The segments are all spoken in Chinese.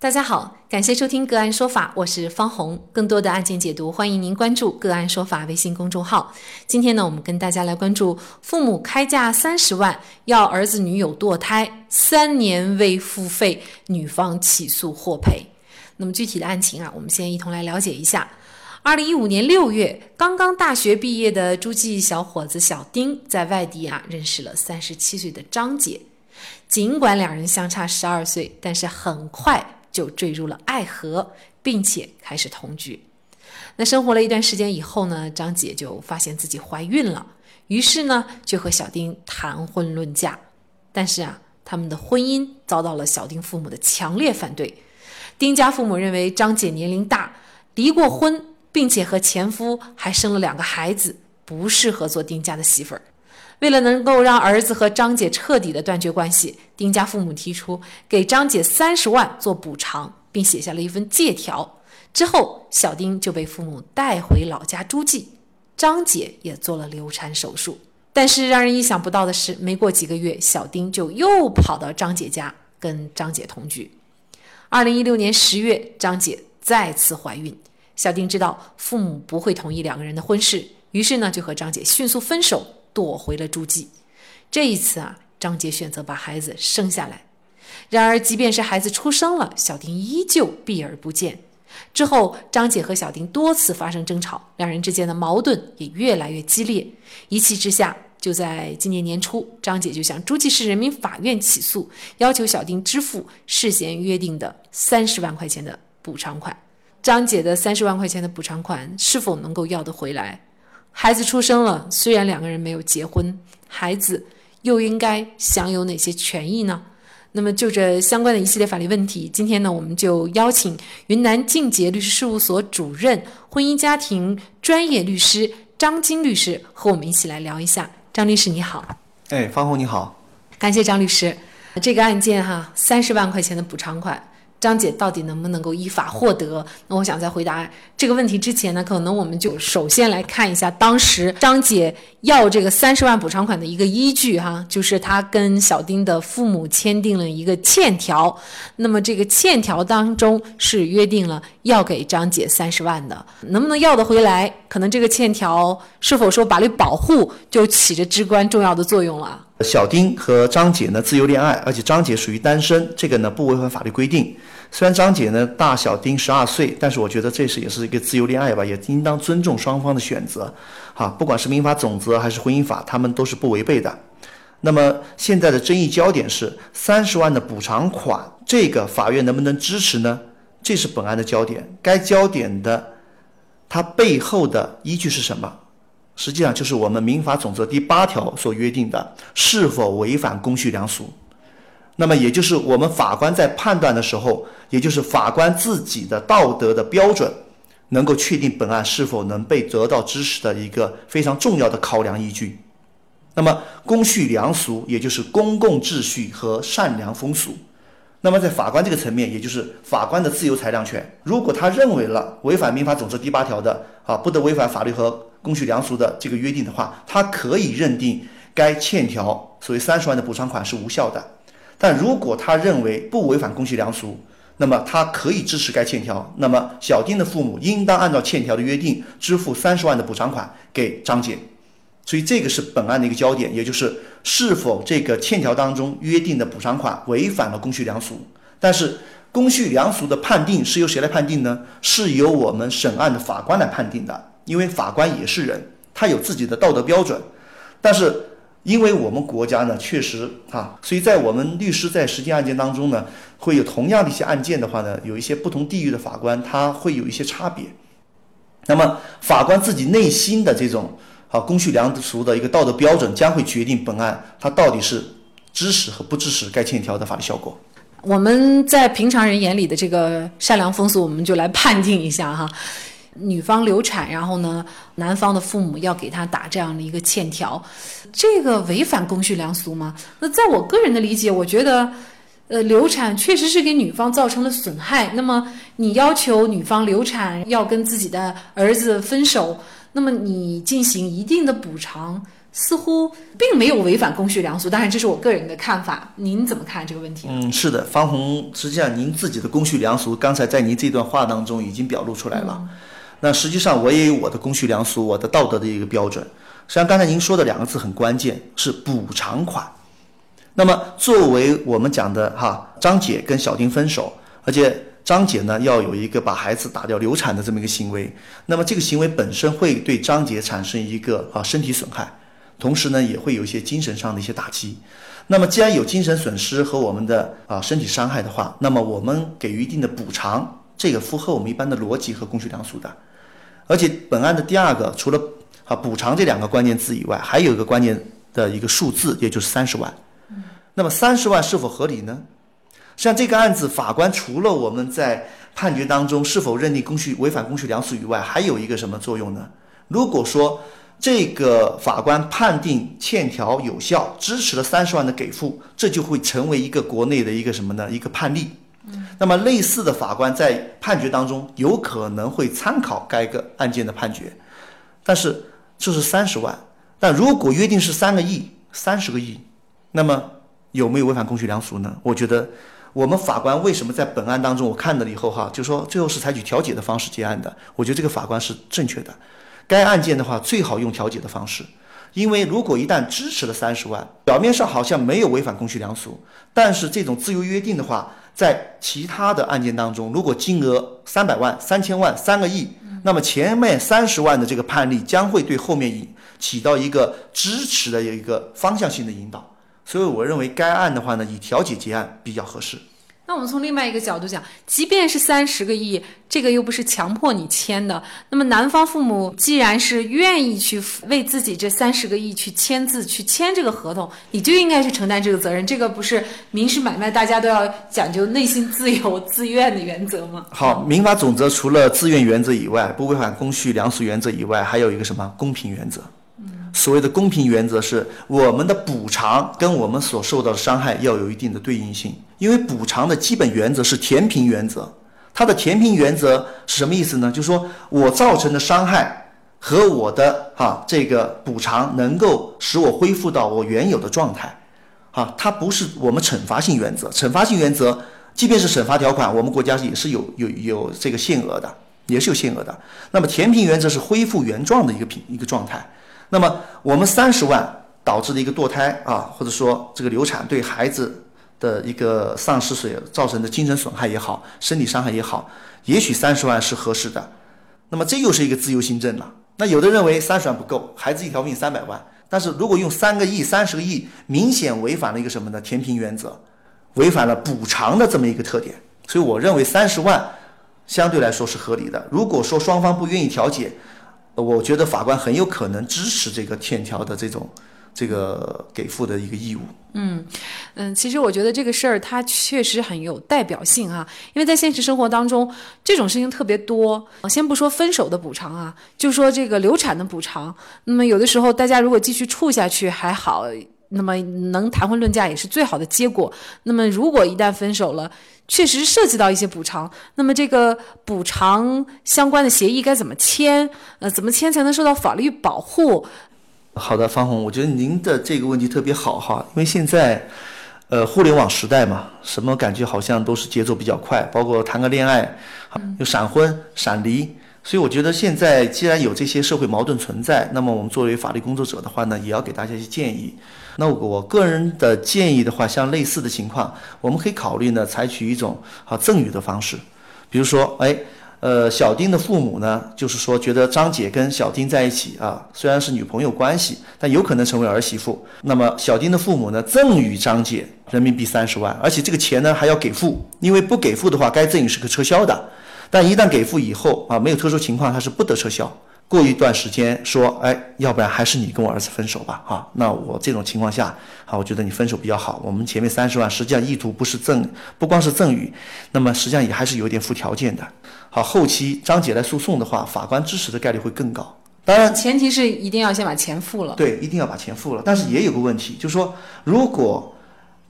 大家好，感谢收听个案说法，我是方红。更多的案件解读，欢迎您关注个案说法微信公众号。今天呢，我们跟大家来关注父母开价三十万要儿子女友堕胎，三年未付费，女方起诉获赔。那么具体的案情啊，我们先一同来了解一下。二零一五年六月，刚刚大学毕业的诸暨小伙子小丁在外地啊认识了三十七岁的张姐，尽管两人相差十二岁，但是很快。就坠入了爱河，并且开始同居。那生活了一段时间以后呢，张姐就发现自己怀孕了，于是呢就和小丁谈婚论嫁。但是啊，他们的婚姻遭到了小丁父母的强烈反对。丁家父母认为张姐年龄大，离过婚，并且和前夫还生了两个孩子，不适合做丁家的媳妇儿。为了能够让儿子和张姐彻底的断绝关系，丁家父母提出给张姐三十万做补偿，并写下了一份借条。之后，小丁就被父母带回老家诸暨，张姐也做了流产手术。但是让人意想不到的是，没过几个月，小丁就又跑到张姐家跟张姐同居。二零一六年十月，张姐再次怀孕，小丁知道父母不会同意两个人的婚事，于是呢就和张姐迅速分手。躲回了诸暨。这一次啊，张杰选择把孩子生下来。然而，即便是孩子出生了，小丁依旧避而不见。之后，张姐和小丁多次发生争吵，两人之间的矛盾也越来越激烈。一气之下，就在今年年初，张姐就向诸暨市人民法院起诉，要求小丁支付事先约定的三十万块钱的补偿款。张姐的三十万块钱的补偿款是否能够要得回来？孩子出生了，虽然两个人没有结婚，孩子又应该享有哪些权益呢？那么就这相关的一系列法律问题，今天呢，我们就邀请云南静杰律师事务所主任、婚姻家庭专业律师张金律师和我们一起来聊一下。张律师你好，哎，方红你好，感谢张律师。这个案件哈，三十万块钱的补偿款。张姐到底能不能够依法获得？那我想在回答这个问题之前呢，可能我们就首先来看一下当时张姐要这个三十万补偿款的一个依据哈，就是她跟小丁的父母签订了一个欠条，那么这个欠条当中是约定了要给张姐三十万的，能不能要得回来？可能这个欠条是否受法律保护，就起着至关重要的作用了。小丁和张姐呢自由恋爱，而且张姐属于单身，这个呢不违反法律规定。虽然张姐呢大小丁十二岁，但是我觉得这是也是一个自由恋爱吧，也应当尊重双方的选择。哈，不管是民法总则还是婚姻法，他们都是不违背的。那么现在的争议焦点是三十万的补偿款，这个法院能不能支持呢？这是本案的焦点。该焦点的它背后的依据是什么？实际上就是我们民法总则第八条所约定的是否违反公序良俗，那么也就是我们法官在判断的时候，也就是法官自己的道德的标准，能够确定本案是否能被得到支持的一个非常重要的考量依据。那么公序良俗，也就是公共秩序和善良风俗。那么在法官这个层面，也就是法官的自由裁量权，如果他认为了违反民法总则第八条的啊，不得违反法律和公序良俗的这个约定的话，他可以认定该欠条所谓三十万的补偿款是无效的。但如果他认为不违反公序良俗，那么他可以支持该欠条。那么小丁的父母应当按照欠条的约定支付三十万的补偿款给张姐。所以这个是本案的一个焦点，也就是是否这个欠条当中约定的补偿款违反了公序良俗。但是公序良俗的判定是由谁来判定呢？是由我们审案的法官来判定的。因为法官也是人，他有自己的道德标准，但是因为我们国家呢，确实啊，所以在我们律师在实际案件当中呢，会有同样的一些案件的话呢，有一些不同地域的法官，他会有一些差别。那么法官自己内心的这种啊公序良俗的一个道德标准，将会决定本案他到底是支持和不支持该欠条的法律效果。我们在平常人眼里的这个善良风俗，我们就来判定一下哈。女方流产，然后呢，男方的父母要给他打这样的一个欠条，这个违反公序良俗吗？那在我个人的理解，我觉得呃，流产确实是给女方造成了损害，那么你要求女方流产要跟自己的儿子分手，那么你进行一定的补偿，似乎并没有违反公序良俗。当然，这是我个人的看法，您怎么看这个问题？嗯，是的，方红，实际上您自己的公序良俗，刚才在您这段话当中已经表露出来了。那实际上我也有我的公序良俗，我的道德的一个标准。实际上刚才您说的两个字很关键，是补偿款。那么，作为我们讲的哈，张姐跟小丁分手，而且张姐呢要有一个把孩子打掉流产的这么一个行为，那么这个行为本身会对张姐产生一个啊身体损害，同时呢也会有一些精神上的一些打击。那么既然有精神损失和我们的啊身体伤害的话，那么我们给予一定的补偿，这个符合我们一般的逻辑和公序良俗的。而且本案的第二个，除了啊补偿这两个关键字以外，还有一个关键的一个数字，也就是三十万。那么三十万是否合理呢？像这个案子，法官除了我们在判决当中是否认定公序违反公序良俗以外，还有一个什么作用呢？如果说这个法官判定欠条有效，支持了三十万的给付，这就会成为一个国内的一个什么呢？一个判例。那么类似的法官在判决当中有可能会参考该个案件的判决，但是这是三十万，但如果约定是三个亿、三十个亿，那么。有没有违反公序良俗呢？我觉得，我们法官为什么在本案当中，我看了以后哈，就说最后是采取调解的方式结案的。我觉得这个法官是正确的。该案件的话，最好用调解的方式，因为如果一旦支持了三十万，表面上好像没有违反公序良俗，但是这种自由约定的话，在其他的案件当中，如果金额三百万、三千万、三个亿，那么前面三十万的这个判例将会对后面引起到一个支持的一个方向性的引导。所以我认为该案的话呢，以调解结案比较合适。那我们从另外一个角度讲，即便是三十个亿，这个又不是强迫你签的。那么男方父母既然是愿意去为自己这三十个亿去签字、去签这个合同，你就应该去承担这个责任。这个不是民事买卖，大家都要讲究内心自由、自愿的原则吗？好，民法总则除了自愿原则以外，不违反公序良俗原则以外，还有一个什么公平原则？所谓的公平原则是，我们的补偿跟我们所受到的伤害要有一定的对应性。因为补偿的基本原则是填平原则，它的填平原则是什么意思呢？就是说我造成的伤害和我的哈这个补偿能够使我恢复到我原有的状态，啊，它不是我们惩罚性原则。惩罚性原则，即便是惩罚条款，我们国家也是有有有这个限额的，也是有限额的。那么填平原则是恢复原状的一个平一个状态。那么我们三十万导致的一个堕胎啊，或者说这个流产对孩子的一个丧失所造成的精神损害也好，身体伤害也好，也许三十万是合适的。那么这又是一个自由行政了。那有的认为三十万不够，孩子一条命三百万。但是如果用三个亿、三十个亿，明显违反了一个什么呢？填平原则，违反了补偿的这么一个特点。所以我认为三十万相对来说是合理的。如果说双方不愿意调解，我觉得法官很有可能支持这个欠条的这种这个给付的一个义务。嗯嗯，其实我觉得这个事儿它确实很有代表性啊，因为在现实生活当中这种事情特别多。先不说分手的补偿啊，就说这个流产的补偿。那么有的时候大家如果继续处下去还好，那么能谈婚论嫁也是最好的结果。那么如果一旦分手了，确实涉及到一些补偿，那么这个补偿相关的协议该怎么签？呃，怎么签才能受到法律保护？好的，方红，我觉得您的这个问题特别好哈，因为现在，呃，互联网时代嘛，什么感觉好像都是节奏比较快，包括谈个恋爱，又闪婚、闪离，所以我觉得现在既然有这些社会矛盾存在，那么我们作为法律工作者的话呢，也要给大家一些建议。那我个人的建议的话，像类似的情况，我们可以考虑呢，采取一种啊赠与的方式，比如说，哎，呃，小丁的父母呢，就是说觉得张姐跟小丁在一起啊，虽然是女朋友关系，但有可能成为儿媳妇。那么小丁的父母呢，赠与张姐人民币三十万，而且这个钱呢还要给付，因为不给付的话，该赠与是可撤销的。但一旦给付以后啊，没有特殊情况，他是不得撤销。过一段时间说，哎，要不然还是你跟我儿子分手吧，啊，那我这种情况下，啊，我觉得你分手比较好。我们前面三十万实际上意图不是赠，不光是赠与，那么实际上也还是有点附条件的。好，后期张姐来诉讼的话，法官支持的概率会更高。当然，前提是一定要先把钱付了。对，一定要把钱付了。但是也有个问题，就是说，如果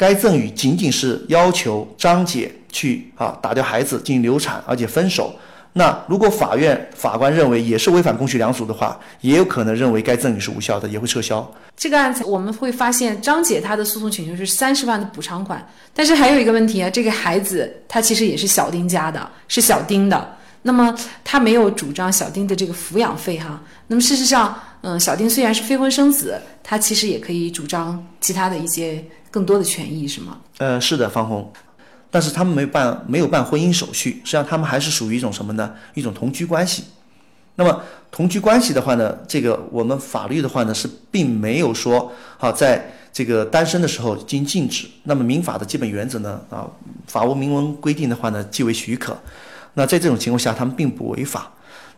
该赠与仅仅是要求张姐去啊打掉孩子进行流产，而且分手。那如果法院法官认为也是违反公序良俗的话，也有可能认为该赠与是无效的，也会撤销。这个案子我们会发现，张姐她的诉讼请求是三十万的补偿款，但是还有一个问题啊，这个孩子他其实也是小丁家的，是小丁的，那么他没有主张小丁的这个抚养费哈。那么事实上，嗯，小丁虽然是非婚生子，他其实也可以主张其他的一些更多的权益，是吗？呃，是的，方红。但是他们没办没有办婚姻手续，实际上他们还是属于一种什么呢？一种同居关系。那么同居关系的话呢，这个我们法律的话呢是并没有说啊，在这个单身的时候进行禁止。那么民法的基本原则呢啊，法无明文规定的话呢，即为许可。那在这种情况下，他们并不违法。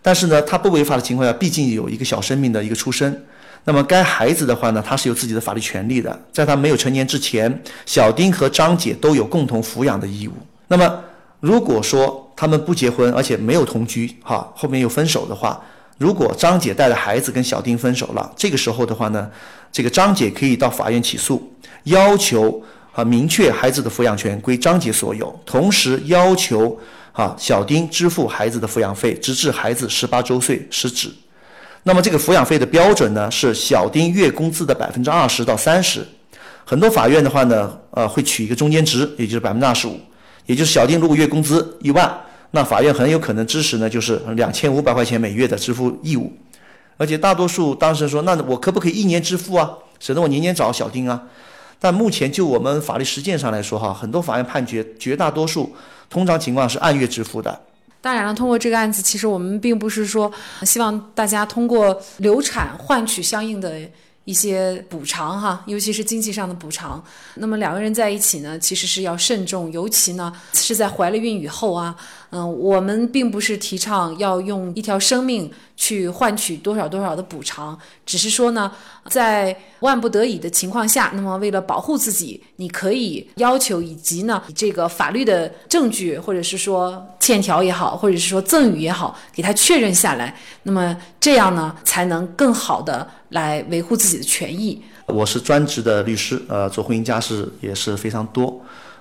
但是呢，他不违法的情况下，毕竟有一个小生命的一个出生。那么该孩子的话呢，他是有自己的法律权利的，在他没有成年之前，小丁和张姐都有共同抚养的义务。那么如果说他们不结婚，而且没有同居，哈，后面又分手的话，如果张姐带着孩子跟小丁分手了，这个时候的话呢，这个张姐可以到法院起诉，要求啊明确孩子的抚养权归张姐所有，同时要求啊小丁支付孩子的抚养费，直至孩子十八周岁时止。那么这个抚养费的标准呢，是小丁月工资的百分之二十到三十。很多法院的话呢，呃，会取一个中间值，也就是百分之二十五。也就是小丁如果月工资一万，那法院很有可能支持呢，就是两千五百块钱每月的支付义务。而且大多数当事人说，那我可不可以一年支付啊？省得我年年找小丁啊。但目前就我们法律实践上来说，哈，很多法院判决，绝大多数通常情况是按月支付的。当然了，通过这个案子，其实我们并不是说希望大家通过流产换取相应的一些补偿哈，尤其是经济上的补偿。那么两个人在一起呢，其实是要慎重，尤其呢是在怀了孕以后啊。嗯，我们并不是提倡要用一条生命去换取多少多少的补偿，只是说呢，在万不得已的情况下，那么为了保护自己，你可以要求以及呢，这个法律的证据，或者是说欠条也好，或者是说赠与也好，给他确认下来，那么这样呢，才能更好的来维护自己的权益。我是专职的律师，呃，做婚姻家事也是非常多。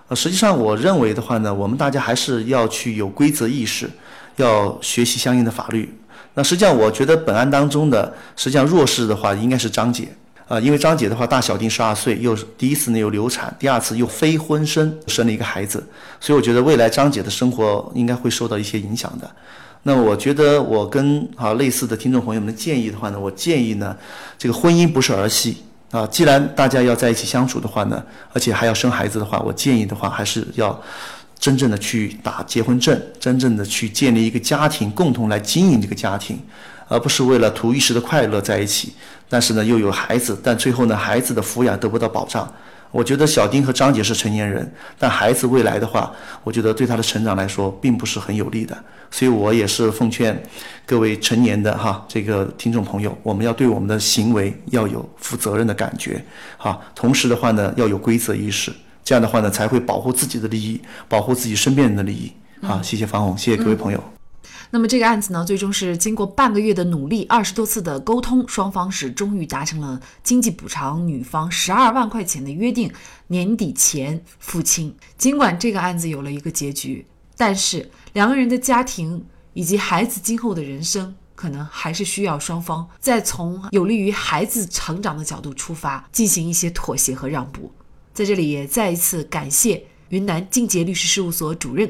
呃实际上，我认为的话呢，我们大家还是要去有规则意识，要学习相应的法律。那实际上，我觉得本案当中的实际上弱势的话，应该是张姐啊，因为张姐的话大小丁十二岁，又第一次呢又流产，第二次又非婚生生了一个孩子，所以我觉得未来张姐的生活应该会受到一些影响的。那，我觉得我跟啊类似的听众朋友们的建议的话呢，我建议呢，这个婚姻不是儿戏。啊，既然大家要在一起相处的话呢，而且还要生孩子的话，我建议的话还是要真正的去打结婚证，真正的去建立一个家庭，共同来经营这个家庭，而不是为了图一时的快乐在一起，但是呢又有孩子，但最后呢孩子的抚养得不到保障。我觉得小丁和张姐是成年人，但孩子未来的话，我觉得对他的成长来说并不是很有利的。所以我也是奉劝各位成年的哈这个听众朋友，我们要对我们的行为要有负责任的感觉，哈，同时的话呢要有规则意识，这样的话呢才会保护自己的利益，保护自己身边人的利益。好，谢谢方红，谢谢各位朋友。那么这个案子呢，最终是经过半个月的努力，二十多次的沟通，双方是终于达成了经济补偿女方十二万块钱的约定，年底前付清。尽管这个案子有了一个结局，但是两个人的家庭以及孩子今后的人生，可能还是需要双方再从有利于孩子成长的角度出发，进行一些妥协和让步。在这里也再一次感谢。云南静杰律师事务所主任、